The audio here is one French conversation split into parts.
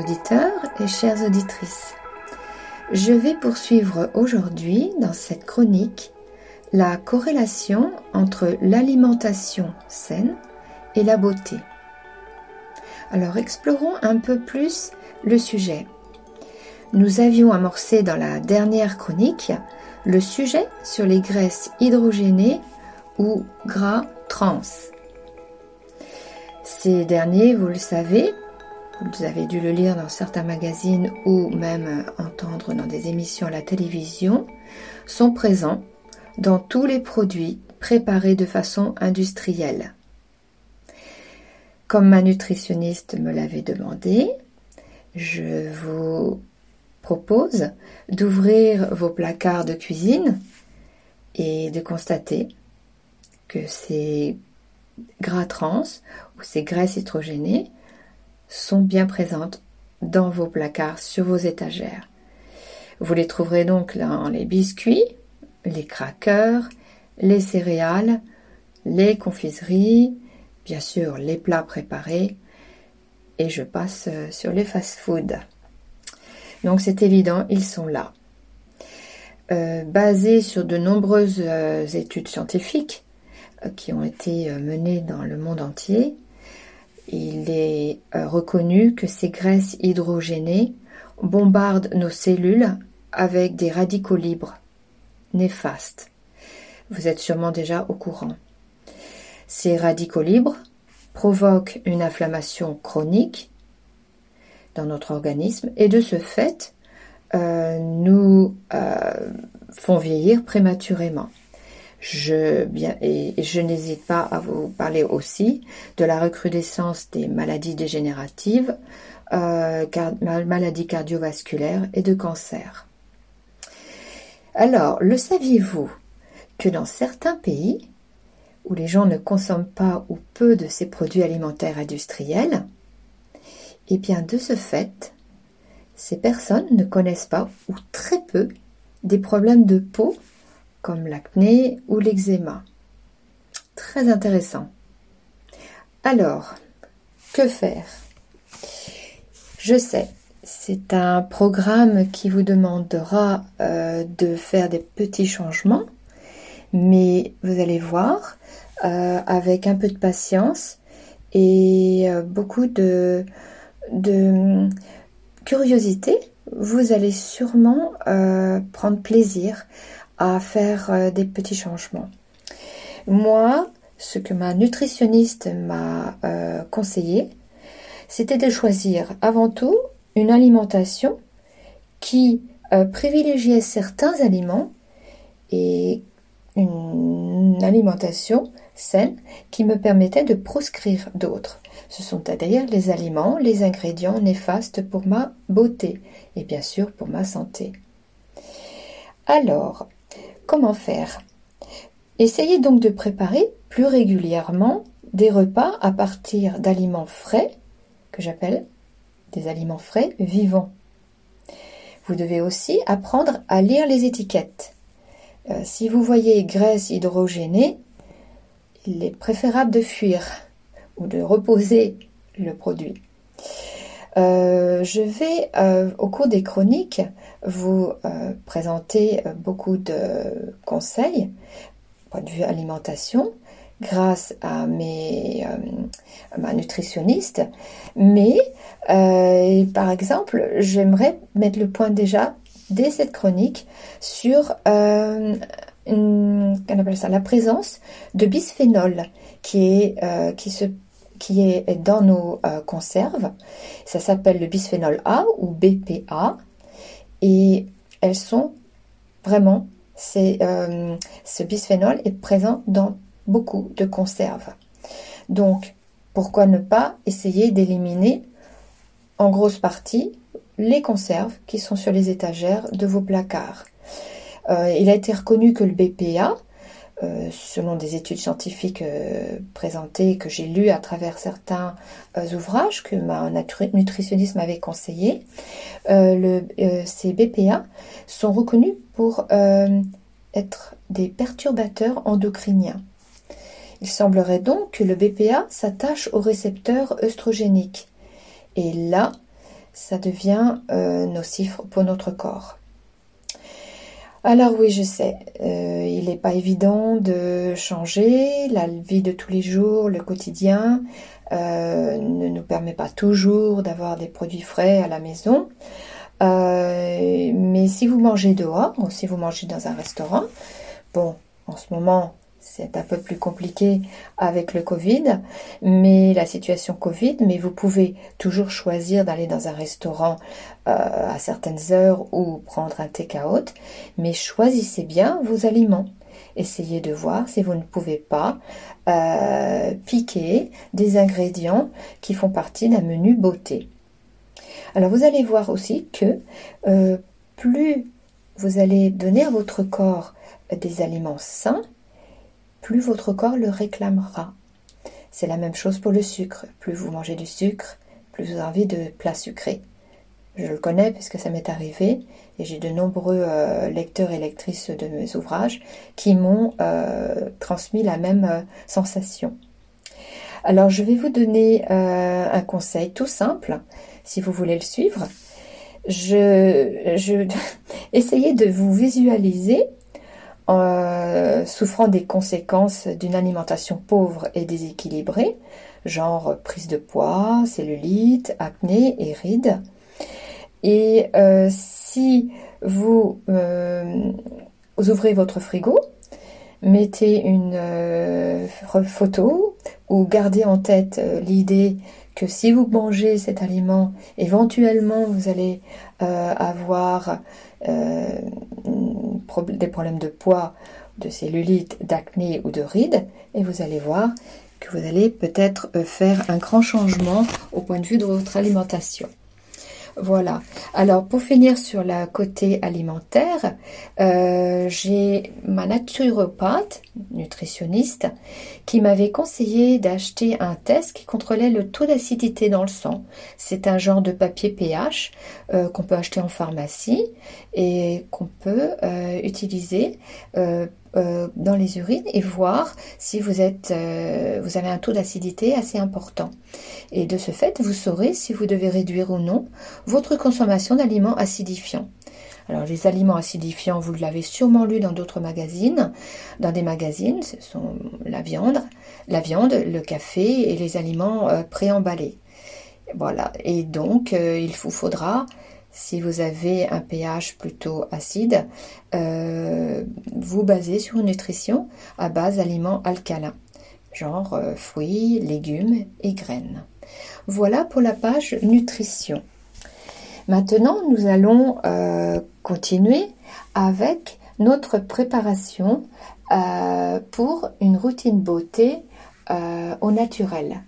auditeurs et chères auditrices. Je vais poursuivre aujourd'hui dans cette chronique la corrélation entre l'alimentation saine et la beauté. Alors explorons un peu plus le sujet. Nous avions amorcé dans la dernière chronique le sujet sur les graisses hydrogénées ou gras trans. Ces derniers, vous le savez, vous avez dû le lire dans certains magazines ou même entendre dans des émissions à la télévision, sont présents dans tous les produits préparés de façon industrielle. Comme ma nutritionniste me l'avait demandé, je vous propose d'ouvrir vos placards de cuisine et de constater que ces gras trans ou ces graisses hydrogénées sont bien présentes dans vos placards, sur vos étagères. Vous les trouverez donc dans les biscuits, les crackers, les céréales, les confiseries, bien sûr les plats préparés, et je passe sur les fast-foods. Donc c'est évident, ils sont là. Euh, basés sur de nombreuses euh, études scientifiques euh, qui ont été menées dans le monde entier, il est reconnu que ces graisses hydrogénées bombardent nos cellules avec des radicaux libres néfastes. Vous êtes sûrement déjà au courant. Ces radicaux libres provoquent une inflammation chronique dans notre organisme et de ce fait euh, nous euh, font vieillir prématurément. Je, n'hésite pas à vous parler aussi de la recrudescence des maladies dégénératives, euh, maladies cardiovasculaires et de cancer. Alors, le saviez-vous que dans certains pays où les gens ne consomment pas ou peu de ces produits alimentaires industriels, eh bien de ce fait, ces personnes ne connaissent pas ou très peu des problèmes de peau comme l'acné ou l'eczéma. Très intéressant. Alors, que faire? Je sais, c'est un programme qui vous demandera euh, de faire des petits changements, mais vous allez voir, euh, avec un peu de patience et euh, beaucoup de, de curiosité, vous allez sûrement prendre plaisir à faire euh, des petits changements. Moi, ce que ma nutritionniste m'a euh, conseillé, c'était de choisir avant tout une alimentation qui privilégiait certains aliments et une alimentation saine qui me permettait de proscrire d'autres. Ce sont d'ailleurs les aliments, les ingrédients néfastes pour ma beauté et bien sûr pour ma santé. Alors, comment faire Essayez donc de préparer plus régulièrement des repas à partir d'aliments frais, que j'appelle des aliments frais vivants. Vous devez aussi apprendre à lire les étiquettes. Euh, si vous voyez graisse hydrogénée, il est préférable de fuir ou de reposer le produit. Euh, je vais, euh, au cours des chroniques, vous présenter beaucoup de conseils, point de vue alimentation, grâce à, mes, ma nutritionniste. Mais, par exemple, j'aimerais mettre le point déjà dès cette chronique sur euh, appelle ça, la présence de bisphénol qui est, euh, qui se, qui est dans nos euh, conserves. Ça s'appelle le bisphénol A ou BPA. Et elles sont vraiment, c'est, ce bisphénol est présent dans beaucoup de conserves. Donc, pourquoi ne pas essayer d'éliminer en grosse partie les conserves qui sont sur les étagères de vos placards? Euh, il a été reconnu que le BPA, euh, selon des études scientifiques euh, présentées que j'ai lues à travers certains ouvrages que ma nutritionniste m'avait conseillé, ces BPA sont reconnus pour être des perturbateurs endocriniens. Il semblerait donc que le BPA s'attache aux récepteurs œstrogéniques. Et là, ça devient nocif pour notre corps. Alors oui, je sais, il n'est pas évident de changer la vie de tous les jours, le quotidien, euh, ne nous permet pas toujours d'avoir des produits frais à la maison. Euh, mais si vous mangez dehors ou si vous mangez dans un restaurant, bon, en ce moment, c'est un peu plus compliqué avec le Covid, mais la situation Covid, mais vous pouvez toujours choisir d'aller dans un restaurant euh, à certaines heures ou prendre un take-out, mais choisissez bien vos aliments. Essayez de voir si vous ne pouvez pas euh, piquer des ingrédients qui font partie d'un menu beauté. Alors vous allez voir aussi que euh, plus vous allez donner à votre corps des aliments sains, plus votre corps le réclamera. C'est la même chose pour le sucre. Plus vous mangez du sucre, plus vous avez envie de plats sucrés. Je le connais puisque ça m'est arrivé et j'ai de nombreux euh, lecteurs et lectrices de mes ouvrages qui m'ont euh, transmis la même euh, sensation. Alors je vais vous donner un conseil tout simple si vous voulez le suivre. Je essayez de vous visualiser en souffrant des conséquences d'une alimentation pauvre et déséquilibrée, genre prise de poids, cellulite, acné et rides. Et euh, si vous, euh, ouvrez votre frigo, mettez une euh, photo ou gardez en tête l'idée que si vous mangez cet aliment, éventuellement vous allez avoir des problèmes de poids, de cellulite, d'acné ou de rides, et vous allez voir que vous allez peut-être faire un grand changement au point de vue de votre alimentation. Voilà. Alors pour finir sur la côté alimentaire, euh, j'ai ma naturopathe, nutritionniste, qui m'avait conseillé d'acheter un test qui contrôlait le taux d'acidité dans le sang. C'est un genre de papier pH euh, qu'on peut acheter en pharmacie et qu'on peut euh, utiliser euh, dans les urines et voir si vous, êtes, euh, vous avez un taux d'acidité assez important. Et de ce fait, vous saurez si vous devez réduire ou non votre consommation d'aliments acidifiants. Alors les aliments acidifiants, vous l'avez sûrement lu dans d'autres magazines. Dans des magazines, ce sont la viande, la viande, le café et les aliments euh, préemballés. Voilà. Et donc, il vous faudra si vous avez un pH plutôt acide, euh, vous basez sur une nutrition à base d'aliments alcalins, genre euh, fruits, légumes et graines. Voilà pour la page nutrition. Maintenant, nous allons euh, continuer avec notre préparation pour une routine beauté au naturel.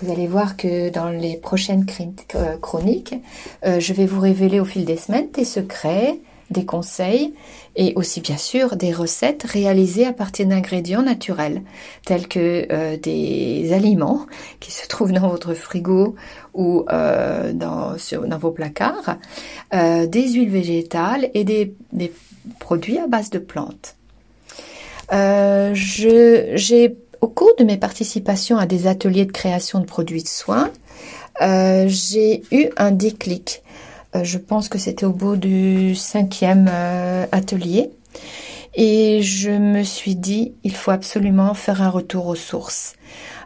Vous allez voir que dans les prochaines euh, chroniques, euh, je vais vous révéler au fil des semaines des secrets, des conseils et aussi bien sûr des recettes réalisées à partir d'ingrédients naturels tels que euh, des aliments qui se trouvent dans votre frigo ou dans, vos placards, des huiles végétales et des, des, produits à base de plantes. J'ai au cours de mes participations à des ateliers de création de produits de soins, euh, j'ai eu un déclic. Euh, je pense que c'était au bout du cinquième euh, atelier. Et je me suis dit, il faut absolument faire un retour aux sources.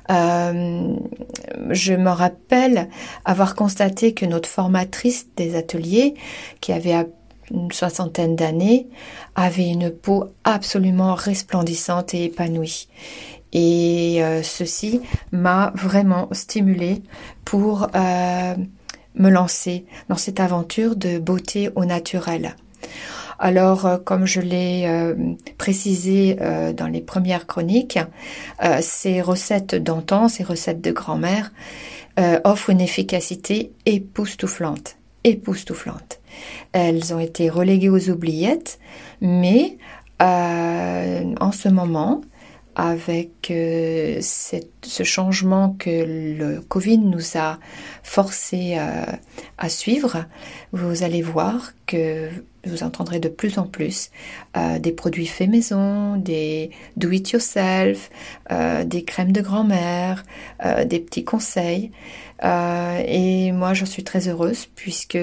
je me rappelle avoir constaté que notre formatrice des ateliers, qui avait une soixantaine d'années, avait une peau absolument resplendissante et épanouie. Et euh, ceci m'a vraiment stimulée pour euh, me lancer dans cette aventure de beauté au naturel. Alors, euh, comme je l'ai précisé dans les premières chroniques, ces recettes d'antan, ces recettes de grand-mère, offrent une efficacité époustouflante, époustouflante. Elles ont été reléguées aux oubliettes, mais en ce moment, avec euh, ce changement que le Covid nous a forcé à suivre, vous allez voir que vous entendrez de plus en plus euh, des produits faits maison, des do-it-yourself, euh, des crèmes de grand-mère, des petits conseils. et moi, j'en suis très heureuse puisque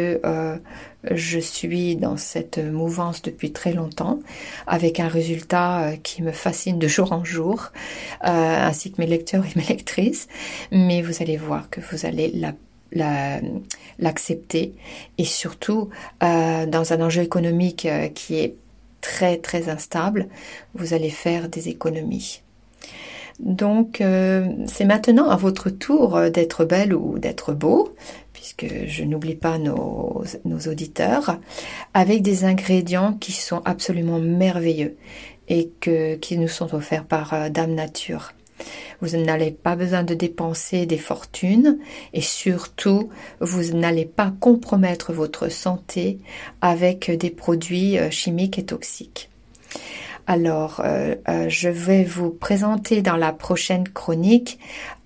je suis dans cette mouvance depuis très longtemps, avec un résultat euh, qui me fascine de jour en jour, euh, ainsi que mes lecteurs et mes lectrices. Mais vous allez voir que vous allez l'accepter et surtout euh, dans un enjeu économique qui est très très instable, vous allez faire des économies. Donc c'est maintenant à votre tour d'être belle ou d'être beau puisque je n'oublie pas nos, auditeurs, avec des ingrédients qui sont absolument merveilleux et qui nous sont offerts par euh, Dame Nature. Vous n'allez pas besoin de dépenser des fortunes et surtout, vous n'allez pas compromettre votre santé avec des produits euh, chimiques et toxiques. Alors, euh, euh, je vais vous présenter dans la prochaine chronique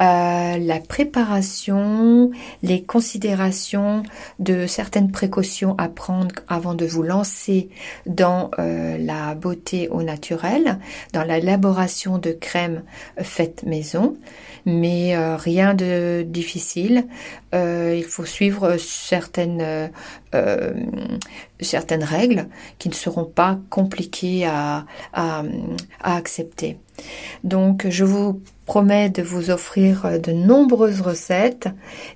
euh, la préparation, les considérations de certaines précautions à prendre avant de vous lancer dans la beauté au naturel, dans l'élaboration de crèmes faites maison mais euh, rien de difficile. Euh, il faut suivre certaines euh, certaines règles qui ne seront pas compliquées à, à, à accepter. Donc je vous promets de vous offrir de nombreuses recettes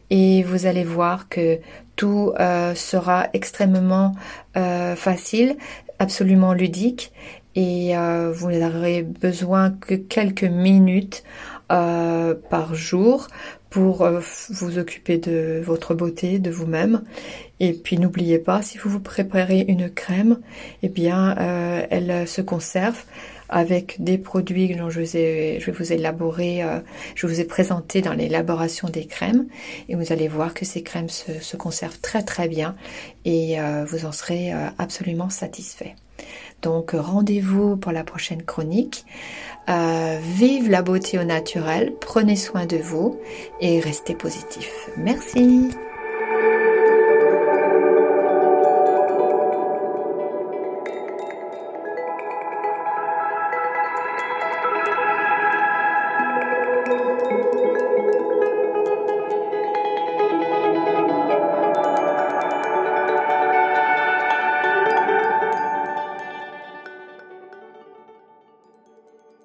et vous allez voir que tout sera extrêmement facile, absolument ludique et vous n'aurez besoin que quelques minutes euh, par jour pour euh, vous occuper de votre beauté, de vous-même. Et puis n'oubliez pas, si vous vous préparez une crème, eh bien, euh, elle se conserve avec des produits que je, je vais vous élaborer, je vous ai présenté dans l'élaboration des crèmes et vous allez voir que ces crèmes se, se conservent très très bien et vous en serez absolument satisfait. Donc rendez-vous pour la prochaine chronique. Euh, vive la beauté au naturel, prenez soin de vous et restez positif. Merci.